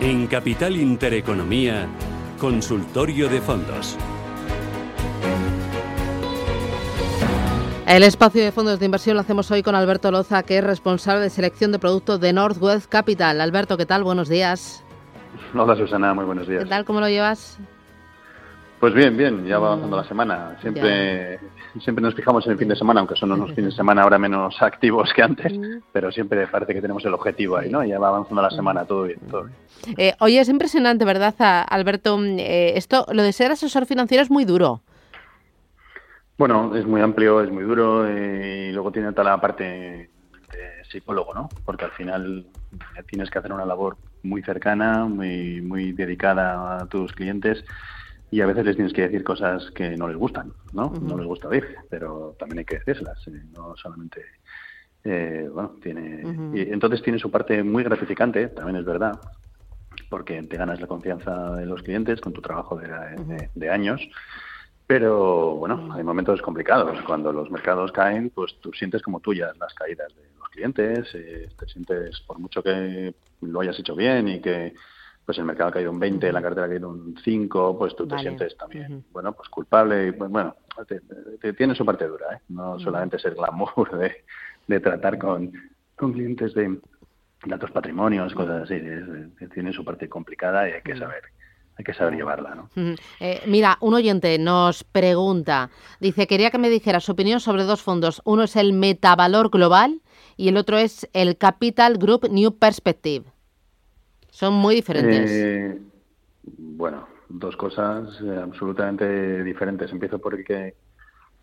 En Capital Intereconomía, Consultorio de Fondos. El espacio de fondos de inversión lo hacemos hoy con Alberto Loza, que es responsable de selección de productos de Northwest Capital. Alberto, ¿qué tal? Buenos días. Hola Susana, muy buenos días. ¿Qué tal? ¿Cómo lo llevas? Pues bien, bien, ya va avanzando la semana. Siempre, siempre nos fijamos en el fin de semana, aunque son unos fines de semana ahora menos activos que antes, pero siempre parece que tenemos el objetivo ahí, ¿no? Ya va avanzando la semana, todo bien, todo bien. Eh, oye, es impresionante, ¿verdad, Alberto? Eh, esto, lo de ser asesor financiero es muy duro. Bueno, es muy amplio, es muy duro eh, y luego tiene toda la parte de psicólogo, ¿no? Porque al final tienes que hacer una labor muy cercana, muy, muy dedicada a tus clientes y a veces les tienes que decir cosas que no les gustan, ¿no? No les gusta oír, pero también hay que decírselas, eh, no solamente... Eh, bueno, tiene... y entonces tiene su parte muy gratificante, también es verdad, porque te ganas la confianza de los clientes con tu trabajo de, años, pero bueno, hay momentos complicados. Cuando los mercados caen, pues tú sientes como tuyas las caídas de los clientes, eh, te sientes, por mucho que lo hayas hecho bien y que pues el mercado ha caído un 20, la cartera ha caído un 5, pues tú te sientes también, bueno, pues culpable y pues, bueno, te, tiene su parte dura, ¿eh? No solamente es el glamour de, de tratar con, con clientes de, datos patrimonios, cosas así, tiene su parte complicada y hay que saber hay que saber llevarla, ¿no? Eh, mira, un oyente nos pregunta, dice, quería que me dijera su opinión sobre dos fondos. Uno es el Metavalor Global y el otro es el Capital Group New Perspective. Son muy diferentes. Eh, bueno, dos cosas eh, absolutamente diferentes. Empiezo por el que,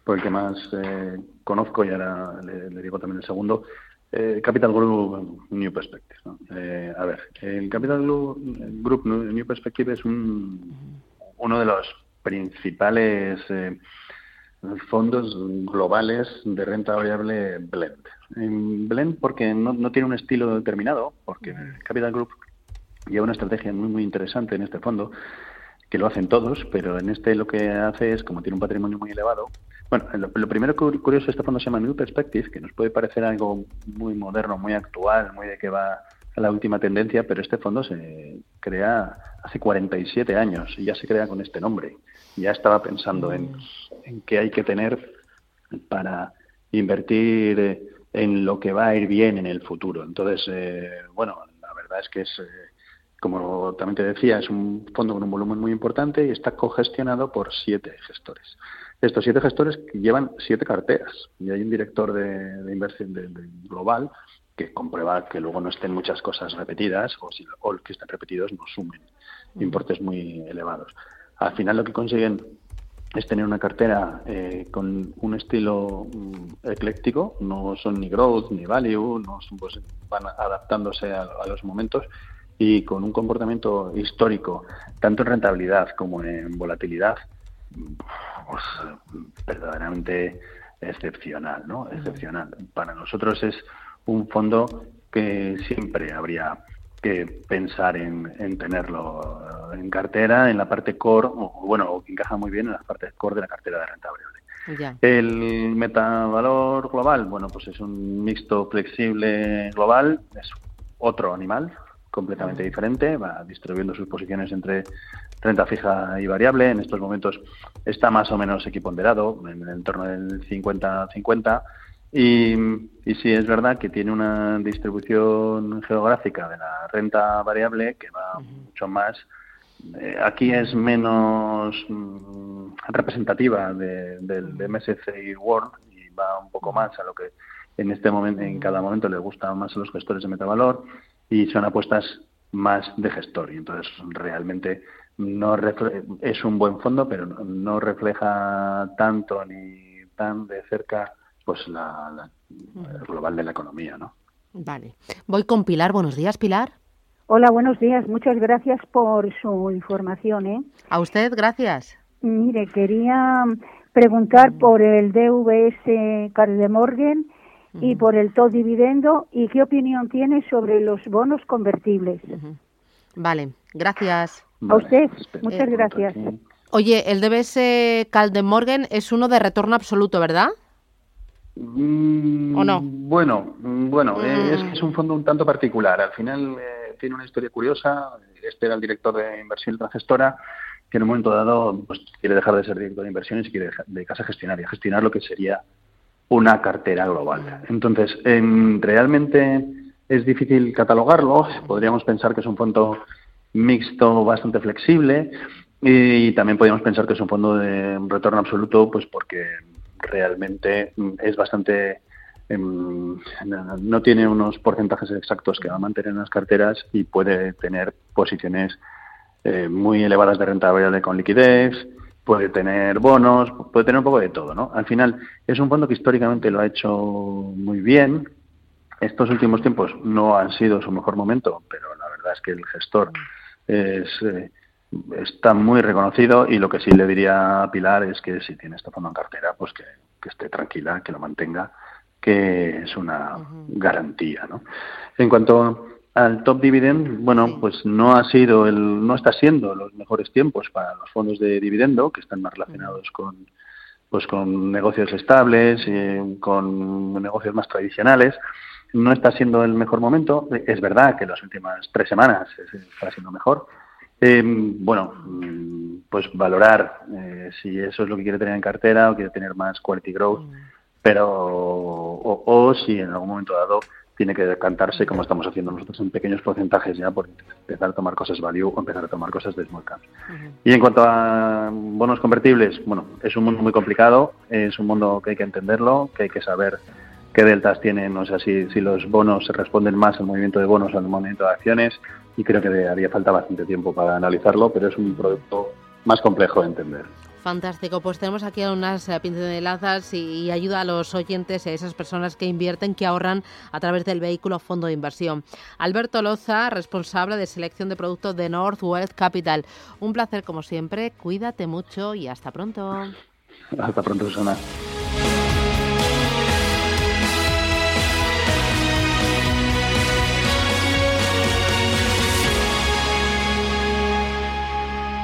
por el que más eh, conozco y ahora le, digo también el segundo. Capital Group New Perspective. a ver, el Capital Group New Perspective es un, uno de los principales fondos globales de renta variable blend. blend porque no, no, tiene un estilo determinado, porque Capital Group lleva una estrategia muy, muy interesante en este fondo, que lo hacen todos, pero en este lo que hace es, como tiene un patrimonio muy elevado, bueno, lo, primero curioso de este fondo se llama New Perspective, que nos puede parecer algo muy moderno, muy actual, muy de que va a la última tendencia, pero este fondo se crea hace 47 años y ya se crea con este nombre. Ya estaba pensando en, en qué hay que tener para invertir en lo que va a ir bien en el futuro. Entonces, eh, bueno, la verdad es que es... Eh, como también te decía, es un fondo con un volumen muy importante y está cogestionado por siete gestores. Estos siete gestores llevan siete carteras y hay un director de, inversión de, global que comprueba que luego no estén muchas cosas repetidas o, si, o que estén repetidos no sumen importes muy elevados. Al final lo que consiguen es tener una cartera eh, con un estilo mm, ecléctico, no son ni growth ni value, no pues, van adaptándose a los momentos y con un comportamiento histórico, tanto en rentabilidad como en volatilidad, pues verdaderamente excepcional, ¿no? Excepcional. Para nosotros es un fondo que siempre habría que pensar en, en tenerlo en cartera, en la parte core, o bueno, que encaja muy bien en la parte core de la cartera de renta variable. El metavalor global, bueno, pues es un mixto flexible global, es otro animal, completamente diferente, va distribuyendo sus posiciones entre renta fija y variable. En estos momentos está más o menos equiponderado, en el entorno del 50-50. Y, y sí es verdad que tiene una distribución geográfica de la renta variable que va mucho más. Eh, aquí es menos mm, representativa de, del MSCI World y va un poco más a lo que en este momento, en cada momento le gusta más a los gestores de metavalor y son apuestas más de gestor. Y entonces realmente no es un buen fondo pero no refleja tanto ni tan de cerca pues la, global de la economía no vale. Voy con Pilar. Buenos días Pilar. Hola buenos días. Muchas gracias por su información ¿eh? a usted gracias. Mire quería preguntar por el DVS Carl de Morgan y por el todo dividendo y qué opinión tiene sobre los bonos convertibles. Vale, gracias. A usted, muchas gracias. Oye, el DBS Morgan es uno de retorno absoluto, ¿verdad? Mm, ¿O no? Bueno, mm, bueno, eh, es que es un fondo un tanto particular. Al final, eh, tiene una historia curiosa. Este era el director de inversión de la gestora que en un momento dado pues, quiere dejar de ser director de inversiones y quiere dedicarse a gestionar y a gestionar lo que sería una cartera global. Entonces, realmente es difícil catalogarlo. Podríamos pensar que es un fondo mixto bastante flexible y también podríamos pensar que es un fondo de retorno absoluto, pues porque realmente es bastante em, no tiene unos porcentajes exactos que va a mantener en las carteras y puede tener posiciones eh, muy elevadas de renta variable con liquidez, puede tener bonos, puede tener un poco de todo, ¿no? Al final es un fondo que históricamente lo ha hecho muy bien. Estos últimos tiempos no han sido su mejor momento, pero la verdad es que el gestor es, eh, está muy reconocido y lo que sí le diría a Pilar es que si tiene este fondo en cartera, pues que, esté tranquila, que lo mantenga, que es una garantía, ¿no? En cuanto al top dividend, bueno, pues no ha sido el, no está siendo los mejores tiempos para los fondos de dividendo que están más relacionados con, pues con negocios estables, y con negocios más tradicionales. No está siendo el mejor momento. Es verdad que las últimas tres semanas está siendo mejor. Eh, bueno, mm, pues valorar eh, si eso es lo que quiere tener en cartera o quiere tener más quality growth, pero o si en algún momento dado tiene que decantarse como estamos haciendo nosotros en pequeños porcentajes ya por empezar a tomar cosas value o empezar a tomar cosas de small caps. Y en cuanto a bonos convertibles, bueno, es un mundo muy complicado, es un mundo que hay que entenderlo, que hay que saber qué deltas tienen, o sea, si, si los bonos se responden más al movimiento de bonos o al movimiento de acciones, y creo que haría falta bastante tiempo para analizarlo, pero es un producto más complejo de entender. Fantástico, pues tenemos aquí unas eh, pincelazas y, y ayuda a los oyentes y a esas personas que invierten, que ahorran a través del vehículo fondo de inversión. Alberto Loza, responsable de selección de productos de North Wealth Capital. Un placer como siempre, cuídate mucho y hasta pronto. Hasta pronto, Susana.